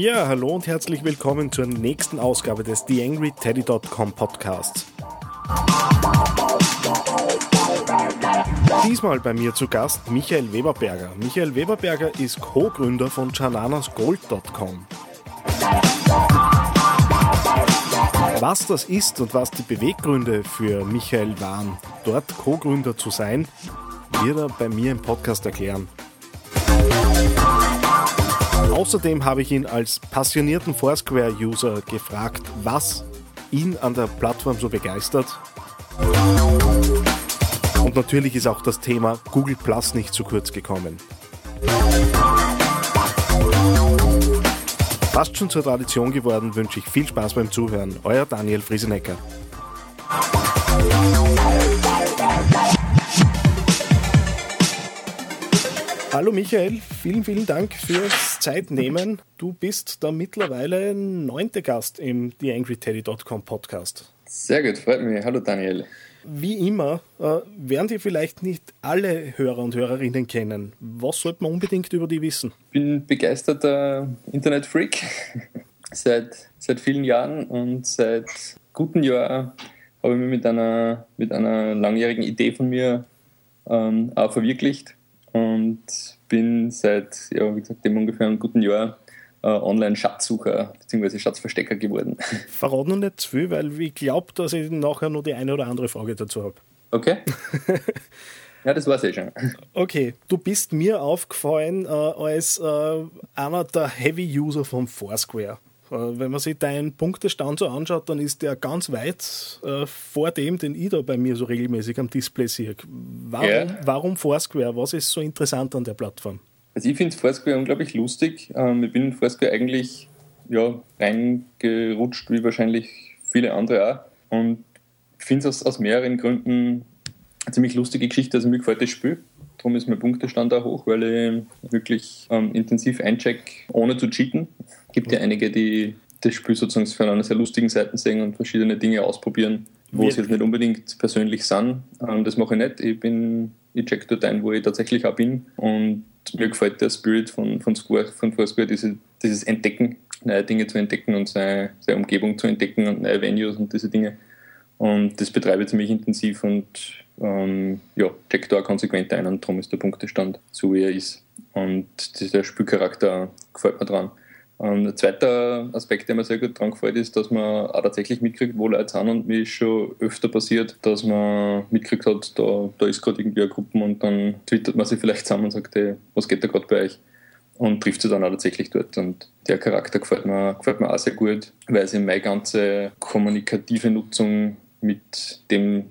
Ja, hallo und herzlich willkommen zur nächsten Ausgabe des TheAngryTeddy.com Podcasts. Diesmal bei mir zu Gast Michael Weberberger. Michael Weberberger ist Co-Gründer von jananasgold.com. Was das ist und was die Beweggründe für Michael waren, dort Co-Gründer zu sein, wird er bei mir im Podcast erklären. Außerdem habe ich ihn als passionierten Foursquare-User gefragt, was ihn an der Plattform so begeistert. Und natürlich ist auch das Thema Google Plus nicht zu kurz gekommen. Fast schon zur Tradition geworden, wünsche ich viel Spaß beim Zuhören. Euer Daniel Friesenecker. Hallo Michael, vielen, vielen Dank fürs Zeitnehmen. Du bist der mittlerweile neunte Gast im TheAngryTeddy.com Podcast. Sehr gut, freut mich. Hallo Daniel. Wie immer, äh, werden dir vielleicht nicht alle Hörer und Hörerinnen kennen. Was sollte man unbedingt über die wissen? Ich bin begeisterter Internetfreak seit, seit vielen Jahren und seit guten Jahr habe ich mich mit einer, mit einer langjährigen Idee von mir ähm, auch verwirklicht und bin seit, ja, wie gesagt, dem ungefähr einem guten Jahr äh, Online-Schatzsucher bzw. Schatzverstecker geworden. Verrat noch nicht zu viel, weil ich glaube, dass ich nachher noch die eine oder andere Frage dazu habe. Okay. ja, das war's eh schon. Okay, du bist mir aufgefallen äh, als äh, einer der Heavy-User von Foursquare. Äh, wenn man sich deinen Punktestand so anschaut, dann ist der ganz weit äh, vor dem, den ich da bei mir so regelmäßig am Display sehe. Warum, Ja. warum Foursquare? Was ist so interessant an der Plattform? Also ich finde Foursquare unglaublich lustig. Ähm, ich bin in Foursquare eigentlich ja, reingerutscht, wie wahrscheinlich viele andere auch. Und finde es aus, aus mehreren Gründen eine ziemlich lustige Geschichte. Also mir gefällt das Spiel. Darum ist mein Punktestand auch hoch, weil ich wirklich ähm, intensiv eincheck, ohne zu cheaten. gibt ja einige, die das Spiel sozusagen von einer sehr lustigen Seite sehen und verschiedene Dinge ausprobieren, wo Wir- sie jetzt nicht unbedingt persönlich sind. Ähm, das mache ich nicht. Ich bin, ich check dort ein, wo ich tatsächlich auch bin. Und mir gefällt der Spirit von, von, Square, von Foursquare, diese, dieses Entdecken, neue Dinge zu entdecken und seine, seine Umgebung zu entdecken und neue Venues und diese Dinge. Und das betreibe ich ziemlich intensiv und ähm, ja, check da auch konsequent ein und darum ist der Punktestand so, wie er ist. Und dieser Spielcharakter gefällt mir dran. Ähm, der zweite Aspekt, der mir sehr gut dran gefällt, ist, dass man auch tatsächlich mitkriegt, wo Leute sind und mir ist schon öfter passiert, dass man mitkriegt hat, da, da ist gerade irgendwie eine Gruppe und dann twittert man sich vielleicht zusammen und sagt, hey, was geht da gerade bei euch? und trifft sie dann auch tatsächlich dort. Und der Charakter gefällt mir, gefällt mir auch sehr gut, weil sie meine ganze kommunikative Nutzung mit dem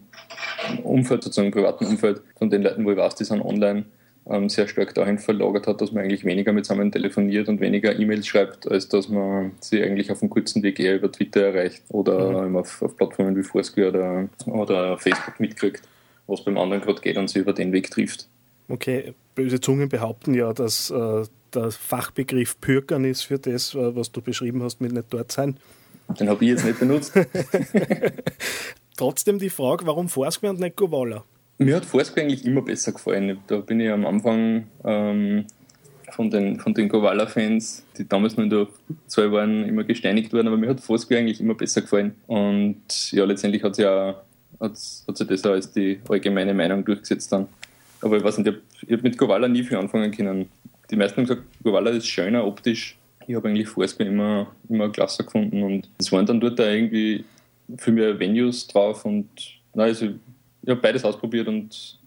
Umfeld, sozusagen privaten Umfeld von den Leuten, wo ich weiß, die sind online, ähm, sehr stark dahin verlagert hat, dass man eigentlich weniger miteinander telefoniert und weniger E-Mails schreibt, als dass man sie eigentlich auf einem kurzen Weg eher über Twitter erreicht oder eben auf, auf Plattformen wie Foursquare oder, oder Facebook mitkriegt, was beim anderen gerade geht und sie über den Weg trifft. Okay, böse Zungen behaupten ja, dass äh, der Fachbegriff Pürkern ist für das, äh, was du beschrieben hast, mit nicht dort sein. Den habe ich jetzt nicht benutzt. Trotzdem die Frage, warum Foursquare und nicht Govala? Mir hat Foursquare eigentlich immer besser gefallen. Da bin ich am Anfang ähm, von den, von den Kovala-Fans, die damals nur in der Zahl waren, immer gesteinigt worden, aber mir hat Foursquare eigentlich immer besser gefallen. Und ja, letztendlich hat ja hat, sich das auch als die allgemeine Meinung durchgesetzt dann. Aber ich weiß nicht, ich habe hab mit Kovala nie viel anfangen können. Die meisten haben gesagt, Kovala ist schöner optisch. Ich habe eigentlich Foursquare immer, immer klasse gefunden und es waren dann dort auch irgendwie viel mehr Venues drauf und na, also ich habe beides ausprobiert und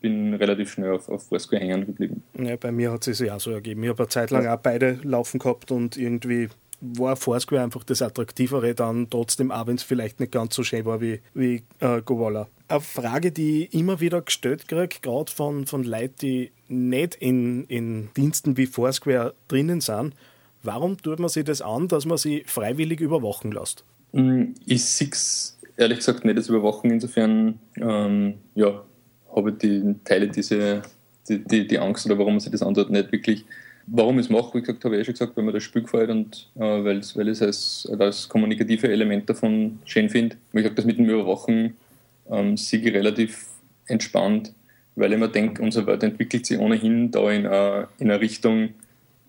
bin relativ schnell auf, auf Foursquare hängen geblieben. Ja, bei mir hat es sich auch so ergeben. Ich habe eine Zeit lang auch beide laufen gehabt und irgendwie war Foursquare einfach das Attraktivere dann trotzdem, auch wenn es vielleicht nicht ganz so schön war wie, wie äh, Govala. Eine Frage, die ich immer wieder gestellt kriege, gerade von, von Leuten, die nicht in, in Diensten wie Foursquare drinnen sind, warum tut man sich das an, dass man sie freiwillig überwachen lässt? Mm, ich sehe es ehrlich gesagt nicht als Überwachung. Insofern ähm, ja, habe ich die Teile diese, die, die, die Angst oder warum man sich das antut, nicht wirklich Warum ich es mache, wie gesagt, habe ich eh schon gesagt, weil mir das Spiel gefällt und äh, weil, ich es als, als kommunikative Element davon schön finde. Wie gesagt, das mit dem Überwachen ähm, ich relativ entspannt, weil ich mir denke, unsere Welt entwickelt sich ohnehin da in eine, in eine Richtung,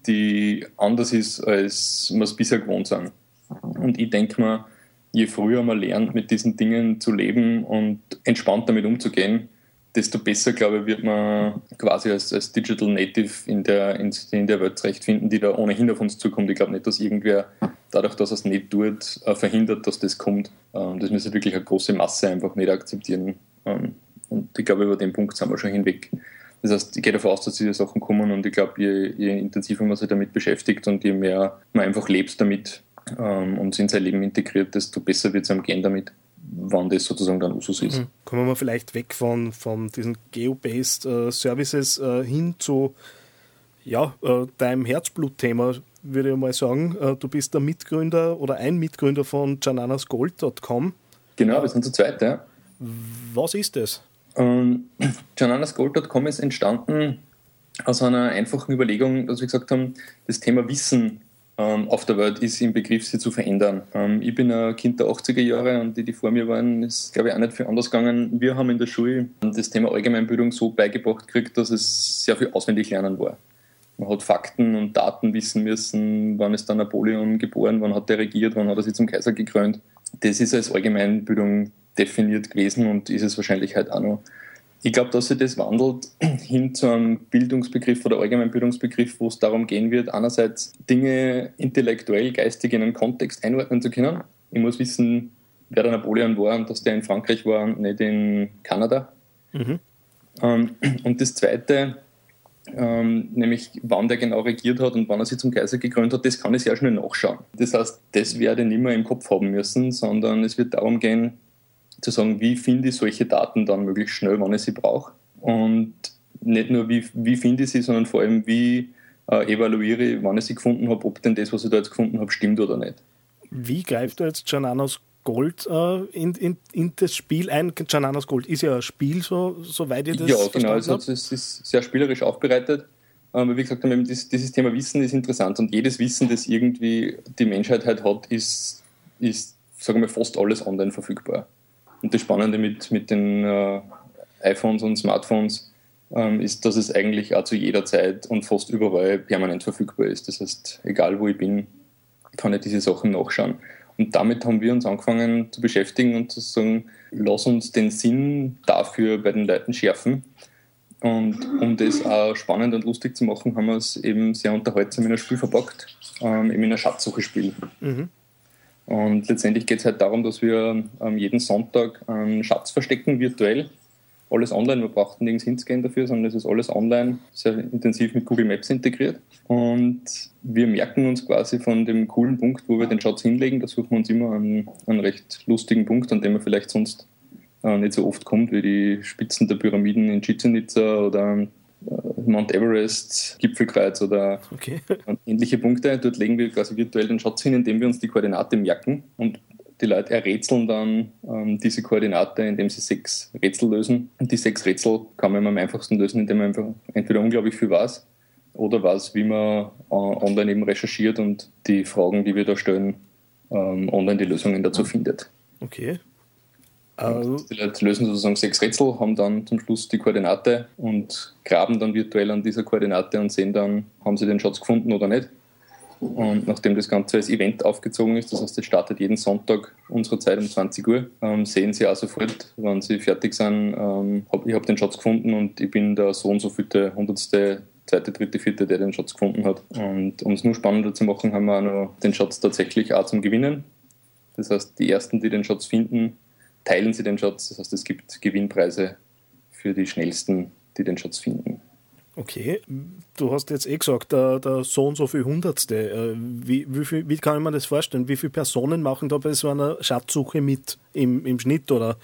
die anders ist, als wir es bisher gewohnt sind. Und ich denke mir, je früher man lernt, mit diesen Dingen zu leben und entspannt damit umzugehen, desto besser, glaube ich, wird man quasi als, als Digital Native in der, in, in der Welt zurechtfinden, die da ohnehin auf uns zukommt. Ich glaube nicht, dass irgendwer dadurch, dass er es nicht tut, äh, verhindert, dass das kommt. Ähm, das müsste wirklich eine große Masse einfach nicht akzeptieren. Ähm, und ich glaube, über den Punkt sind wir schon hinweg. Das heißt, ich gehe davon aus, dass diese Sachen kommen und ich glaube, je, je intensiver man sich damit beschäftigt und je mehr man einfach lebt damit ähm, und in sein Leben integriert, desto besser wird es einem gehen damit wann das sozusagen dann Usus ist. Mhm. Kommen wir vielleicht weg von, von diesen Geo-Based äh, Services äh, hin zu ja, äh, deinem Herzblut-Thema, würde ich mal sagen. Äh, du bist der Mitgründer oder ein Mitgründer von jananasgold.com. Genau, wir sind zu zweit, ja. Was ist das? Ähm, jananasgold.com ist entstanden aus einer einfachen Überlegung, dass wir gesagt haben, das Thema Wissen auf der Welt ist im Begriff, sie zu verändern. Ähm, ich bin ein Kind der 80er Jahre und die, die vor mir waren, ist, glaube ich, auch nicht viel anders gegangen. Wir haben in der Schule das Thema Allgemeinbildung so beigebracht gekriegt, dass es sehr viel auswendig lernen war. Man hat Fakten und Daten wissen müssen, wann ist dann Napoleon geboren, wann hat er regiert, wann hat er sich zum Kaiser gekrönt. Das ist als Allgemeinbildung definiert gewesen und ist es wahrscheinlich halt auch noch. Ich glaube, dass sich das wandelt hin zu einem Bildungsbegriff oder allgemeinen Bildungsbegriff, wo es darum gehen wird, einerseits Dinge intellektuell, geistig in einen Kontext einordnen zu können. Ich muss wissen, wer der Napoleon war und dass der in Frankreich war und nicht in Kanada. Mhm. Ähm, und das Zweite, ähm, nämlich wann der genau regiert hat und wann er sich zum Kaiser gekrönt hat, das kann ich sehr schnell nachschauen. Das heißt, das werde ich nicht mehr im Kopf haben müssen, sondern es wird darum gehen, zu sagen, wie finde ich solche Daten dann möglichst schnell, wann ich sie brauche. Und nicht nur, wie, wie finde ich sie, sondern vor allem, wie äh, evaluiere ich, wann ich sie gefunden habe, ob denn das, was ich da jetzt gefunden habe, stimmt oder nicht. Wie greift du jetzt Jananos Gold äh, in, in, in, das Spiel ein? Jananos Gold ist ja ein Spiel, so, soweit ihr das Ja, genau, also es ist sehr spielerisch aufbereitet. Aber wie gesagt, dieses Thema Wissen ist interessant und jedes Wissen, das irgendwie die Menschheit halt hat, ist, ist sagen wir, fast alles online verfügbar. Und das Spannende mit, mit den äh, iPhones und Smartphones ähm, ist, dass es eigentlich auch zu jeder Zeit und fast überall permanent verfügbar ist. Das heißt, egal wo ich bin, kann ich diese Sachen nachschauen. Und damit haben wir uns angefangen zu beschäftigen und zu sagen, lass uns den Sinn dafür bei den Leuten schärfen. Und um das auch spannend und lustig zu machen, haben wir es eben sehr unterhaltsam in ein Spiel verpackt, ähm, eben in ein Schatzsuche-Spiel. Mhm. Und letztendlich geht es halt darum, dass wir ähm, jeden Sonntag einen Schatz verstecken, virtuell. Alles online, wir brauchten nirgends hinzugehen dafür, sondern es ist alles online, sehr intensiv mit Google Maps integriert. Und wir merken uns quasi von dem coolen Punkt, wo wir den Schatz hinlegen, da suchen wir uns immer einen, einen recht lustigen Punkt, an dem man vielleicht sonst äh, nicht so oft kommt, wie die Spitzen der Pyramiden in Chichen Itza oder Mount Everest, Gipfelkreuz oder okay. ähnliche Punkte. Dort legen wir quasi virtuell den Schatz hin, indem wir uns die Koordinate merken und die Leute errätseln dann ähm, diese Koordinate, indem sie sechs Rätsel lösen. Und die sechs Rätsel kann man am einfachsten lösen, indem man einfach entweder unglaublich viel weiß oder weiß, wie man äh, online eben recherchiert und die Fragen, die wir da stellen, ähm, online die Lösungen dazu findet. Okay. Also. Die Leute lösen sozusagen sechs Rätsel, haben dann zum Schluss die Koordinate und graben dann virtuell an dieser Koordinate und sehen dann, haben sie den Schatz gefunden oder nicht. Und nachdem das Ganze als Event aufgezogen ist, das heißt, es startet jeden Sonntag unserer Zeit um 20 Uhr, ähm, sehen sie auch sofort, wenn sie fertig sind, ähm, hab, ich habe den Schatz gefunden und ich bin der so und so vierte, hundertste, zweite, dritte, vierte, der den Schatz gefunden hat. Und um es nur spannender zu machen, haben wir auch noch den Schatz tatsächlich auch zum Gewinnen. Das heißt, die ersten, die den Schatz finden, teilen sie den Schatz. Das heißt, es gibt Gewinnpreise für die Schnellsten, die den Schatz finden. Okay, du hast jetzt eh gesagt, der, der so und so viel Hundertste. Äh, wie, wie, viel, wie kann ich mir das vorstellen? Wie viele Personen machen da bei so einer Schatzsuche mit im, im Schnitt oder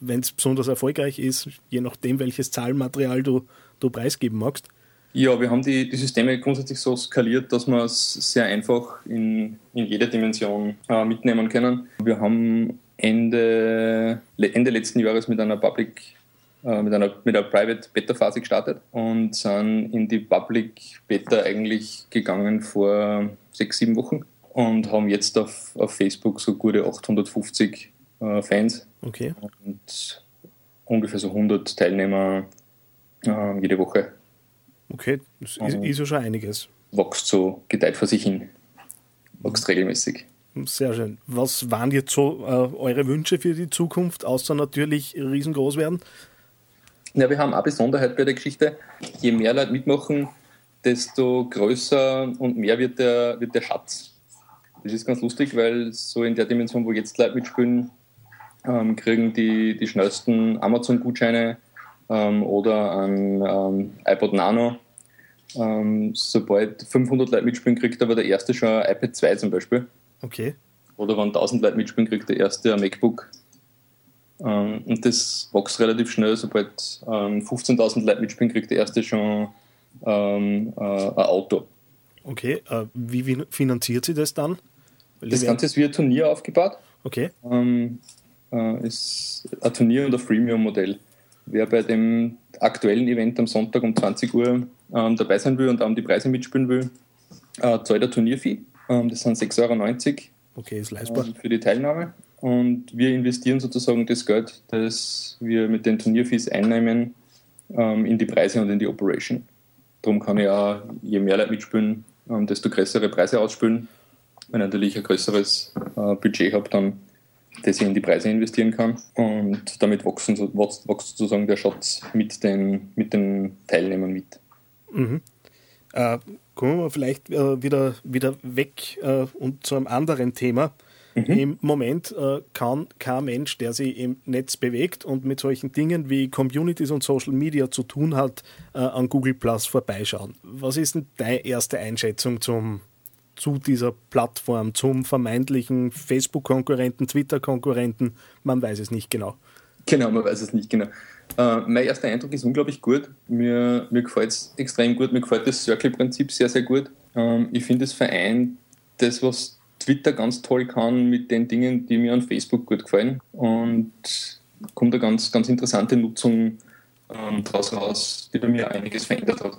wenn es besonders erfolgreich ist, je nachdem, welches Zahlenmaterial du, du preisgeben magst? Ja, wir haben die, die Systeme grundsätzlich so skaliert, dass wir es sehr einfach in, in jeder Dimension äh, mitnehmen können. Wir haben Ende, Ende letzten Jahres mit einer Public äh, mit einer, mit einer Private Beta Phase gestartet und sind in die Public Beta eigentlich gegangen vor sechs, sieben Wochen und haben jetzt auf, auf Facebook so gute 850 äh, Fans okay. und ungefähr so 100 Teilnehmer äh, jede Woche. Okay, das ist, ist ja schon einiges. Wächst so, gedeiht vor sich hin. Wächst regelmäßig. Sehr schön. Was waren jetzt so äh, eure Wünsche für die Zukunft, außer natürlich riesengroß werden? Ja, wir haben eine Besonderheit bei der Geschichte. Je mehr Leute mitmachen, desto größer und mehr wird der, wird der Schatz. Das ist ganz lustig, weil so in der Dimension, wo jetzt Leute mitspielen, ähm, kriegen die, die schnellsten Amazon-Gutscheine ähm, oder ein ähm, iPod Nano. Ähm, sobald 500 Leute mitspielen, kriegt aber der erste schon ein iPad 2 zum Beispiel. Okay. Oder wenn 1000 Leute mitspielen, kriegt der erste ein MacBook ähm, und das wächst relativ schnell. Sobald ähm, 15.000 Leute mitspielen, kriegt der erste schon ähm, äh, ein Auto. Okay, äh, wie, finanziert sie das dann? Weil das Ganze ist wie ein Turnier aufgebaut. Okay. Ähm, äh, ist ein Turnier und ein Freemium-Modell. Wer bei dem aktuellen Event am Sonntag um 20 Uhr ähm, dabei sein will und auch um die Preise mitspielen will, äh, zahlt ein Turnierfee. Ähm, das sind 6,90 Euro. Okay, ist leistbar. Für die Teilnahme und wir investieren sozusagen das Geld, das wir mit den Turnierfees einnehmen, ähm, in die Preise und in die Operation. Darum kann ich auch, je mehr Leute mitspielen, ähm, desto größere Preise ausspielen. Wenn ich natürlich ein größeres äh, Budget habe, dann das ich in die Preise investieren kann. Und damit wachsen, wächst, wächst sozusagen der Schatz mit den, mit den Teilnehmern mit. Mhm. Äh, kommen wir vielleicht äh, wieder, wieder weg äh, und zu einem anderen Thema. Mhm. Im Moment äh, kann kein Mensch, der sich im Netz bewegt und mit solchen Dingen wie Communities und Social Media zu tun hat, äh, an Google Plus vorbeischauen. Was ist denn deine erste Einschätzung zum, zu dieser Plattform, zum vermeintlichen Facebook-Konkurrenten, Twitter-Konkurrenten? Man weiß es nicht genau. Genau, man weiß es nicht genau. Uh, mein erster Eindruck ist unglaublich gut. Mir, mir gefällt es extrem gut. Mir gefällt das Circle-Prinzip sehr, sehr gut. Uh, ich finde, es vereint das, was Twitter ganz toll kann mit den Dingen, die mir an Facebook gut gefallen. Und kommt eine ganz, ganz interessante Nutzung ähm, daraus raus, die bei mir einiges verändert hat.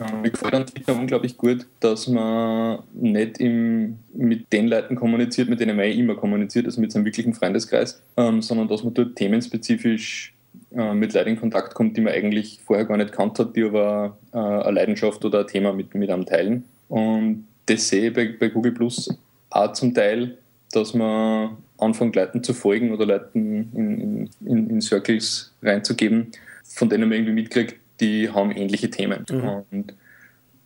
Ähm, mir gefällt an Twitter unglaublich gut, dass man nicht im, mit den Leuten kommuniziert, mit denen man eh immer kommuniziert, also mit seinem wirklichen Freundeskreis, ähm, sondern dass man dort themenspezifisch äh, mit Leuten in Kontakt kommt, die man eigentlich vorher gar nicht kannt hat, die aber äh, eine Leidenschaft oder ein Thema mit, mit einem teilen. Und das sehe ich bei, bei Google Plus auch zum Teil, dass man anfängt, Leuten zu folgen oder Leuten in, in, in Circles reinzugeben, von denen man irgendwie mitkriegt, die haben ähnliche Themen. Mhm. Und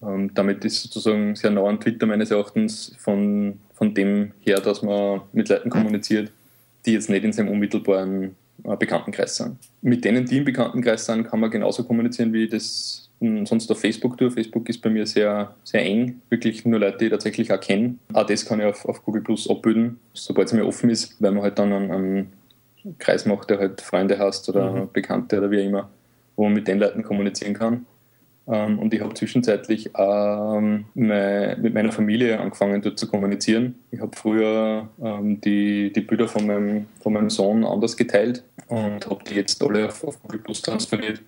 ähm, damit ist sozusagen sehr nah an Twitter meines Erachtens von, von dem her, dass man mit Leuten kommuniziert, die jetzt nicht in seinem unmittelbaren Bekanntenkreis sind. Mit denen, die im Bekanntenkreis sind, kann man genauso kommunizieren, wie das sonst auf Facebook tue. Facebook ist bei mir sehr, sehr eng, wirklich nur Leute, die ich tatsächlich auch kenne. Auch das kann ich auf, auf Google Plus abbilden, sobald es mir offen ist, weil man halt dann einen, einen Kreis macht, der halt Freunde hast oder mhm. Bekannte oder wie immer, wo man mit den Leuten kommunizieren kann. Ähm, und ich habe zwischenzeitlich ähm, mit meiner Familie angefangen, dort zu kommunizieren. Ich habe früher ähm, die, die Bilder von meinem, von meinem Sohn anders geteilt und habe die jetzt alle auf, auf Google Plus transferiert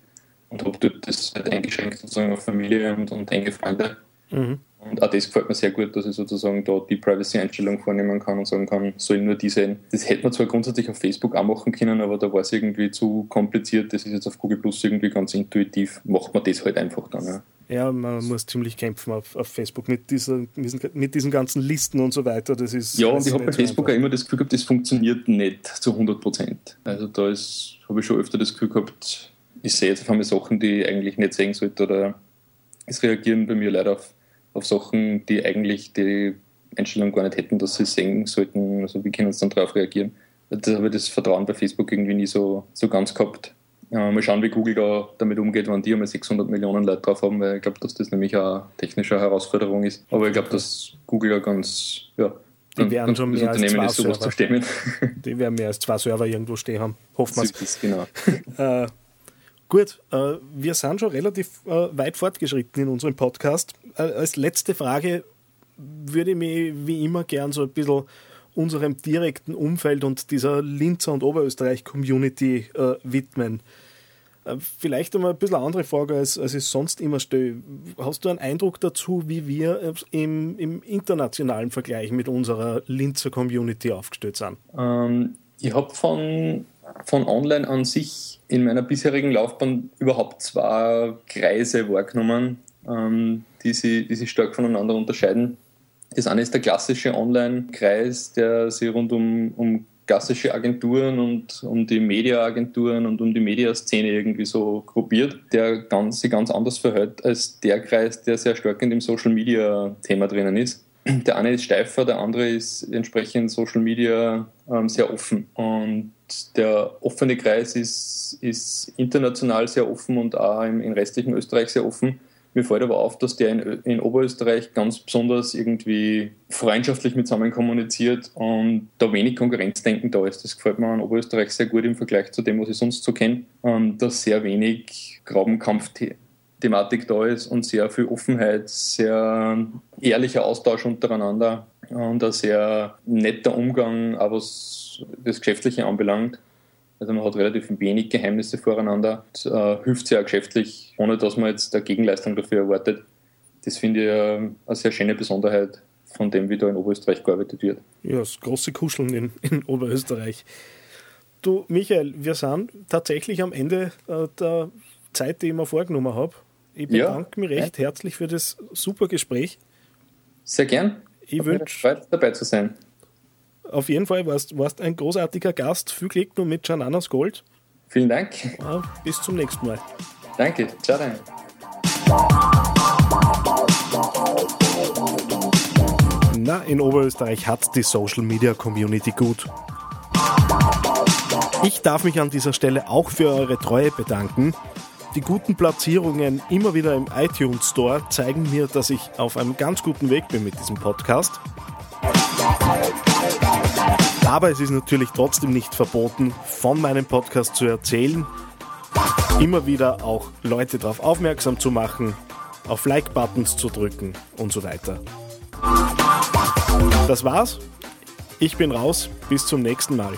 und habe dort das halt eingeschränkt sozusagen auf Familie und, und enge Freunde. Mhm. Und auch das gefällt mir sehr gut, dass ich sozusagen da die Privacy-Einstellung vornehmen kann und sagen kann, soll nur die sehen. Das hätte man zwar grundsätzlich auf Facebook auch machen können, aber da war es irgendwie zu kompliziert. Das ist jetzt auf Google Plus irgendwie ganz intuitiv. Macht man das halt einfach dann. Ja. Ja, man muss ziemlich kämpfen auf, auf Facebook mit, dieser, mit diesen ganzen Listen und so weiter. Das ist ja, und ich habe bei Facebook auch immer das Gefühl gehabt, das funktioniert nicht zu 100 Prozent. Also da habe ich schon öfter das Gefühl gehabt, ich sehe jetzt auf einmal Sachen, die ich eigentlich nicht sehen sollte oder es reagieren bei mir leider auf, auf Sachen, die eigentlich die Einstellung gar nicht hätten, dass sie sehen sollten. Also wie können sie dann darauf reagieren? Da habe ich das Vertrauen bei Facebook irgendwie nie so, so ganz gehabt. Äh, mal schauen, wie Google da damit umgeht, wenn die einmal 600 Millionen Leute drauf haben, weil ich glaube, dass das nämlich eine technische Herausforderung ist. Aber ich glaube, dass Google ja ganz, ja, Die werden schon mehr als Unternehmen zwei ist, sowas zu Server. Die werden mehr als zwei Server irgendwo stehen haben. Hoffen wir ist genau. Äh, gut, äh, wir sind schon relativ äh, weit fortgeschritten in unserem Podcast. Äh, als letzte Frage würde ich mich wie immer gern so ein bisschen unserem direkten Umfeld und dieser Linzer und Oberösterreich-Community widmen. Vielleicht einmal ein bisschen eine andere Frage, als, als ich sonst immer stelle. Hast du einen Eindruck dazu, wie wir im, im internationalen Vergleich mit unserer Linzer Community aufgestellt sind? Ähm, ich habe von, von Online an sich in meiner bisherigen Laufbahn überhaupt zwei Kreise wahrgenommen, ähm, die, sich, die sich stark voneinander unterscheiden. Das eine ist der klassische Online-Kreis, der sich rund um, um klassische Agenturen und um die Media-Agenturen und um die Mediaszene irgendwie so gruppiert, der ganz, sich ganz anders verhält als der Kreis, der sehr stark in dem Social-Media-Thema drinnen ist. Der eine ist steifer, der andere ist entsprechend Social Media ähm, sehr offen. Und der offene Kreis ist, ist international sehr offen und auch im, im restlichen Österreich sehr offen. Mir fällt aber auf, dass der in, in Oberösterreich ganz besonders irgendwie freundschaftlich miteinander kommuniziert und da wenig Konkurrenzdenken da ist. Das gefällt mir an Oberösterreich sehr gut im Vergleich zu dem, was ich sonst so kenne, ähm, dass sehr wenig Grabenkampf-Thematik da ist und sehr viel Offenheit, sehr ehrlicher Austausch untereinander und ein sehr netter Umgang, auch was das Geschäftliche anbelangt. Also man hat relativ wenig Geheimnisse voreinander, und, äh, hilft auch geschäftlich, ohne dass man jetzt eine Gegenleistung dafür erwartet. Das finde ich äh, eine sehr schöne Besonderheit von dem, wie da in Oberösterreich gearbeitet wird. Ja, das große Kuscheln in, in Oberösterreich. Du, Michael, wir sind tatsächlich am Ende äh, der Zeit, die ich mir vorgenommen habe. Ich Ja. bedanke mich recht herzlich für das super Gespräch. Sehr gern. Ich Hat mich wünsch- gefreut, dabei zu sein. Auf jeden Fall warst warst ein großartiger Gast. Viel Glück nur mit Jananas Gold. Vielen Dank. Ja, bis zum nächsten Mal. Danke. Ciao dann. Na, in Oberösterreich hat die Social Media Community gut. Ich darf mich an dieser Stelle auch für eure Treue bedanken. Die guten Platzierungen immer wieder im iTunes Store zeigen mir, dass ich auf einem ganz guten Weg bin mit diesem Podcast. Aber es ist natürlich trotzdem nicht verboten, von meinem Podcast zu erzählen, immer wieder auch Leute darauf aufmerksam zu machen, auf Like-Buttons zu drücken und so weiter. Das war's. Ich bin raus. Bis zum nächsten Mal.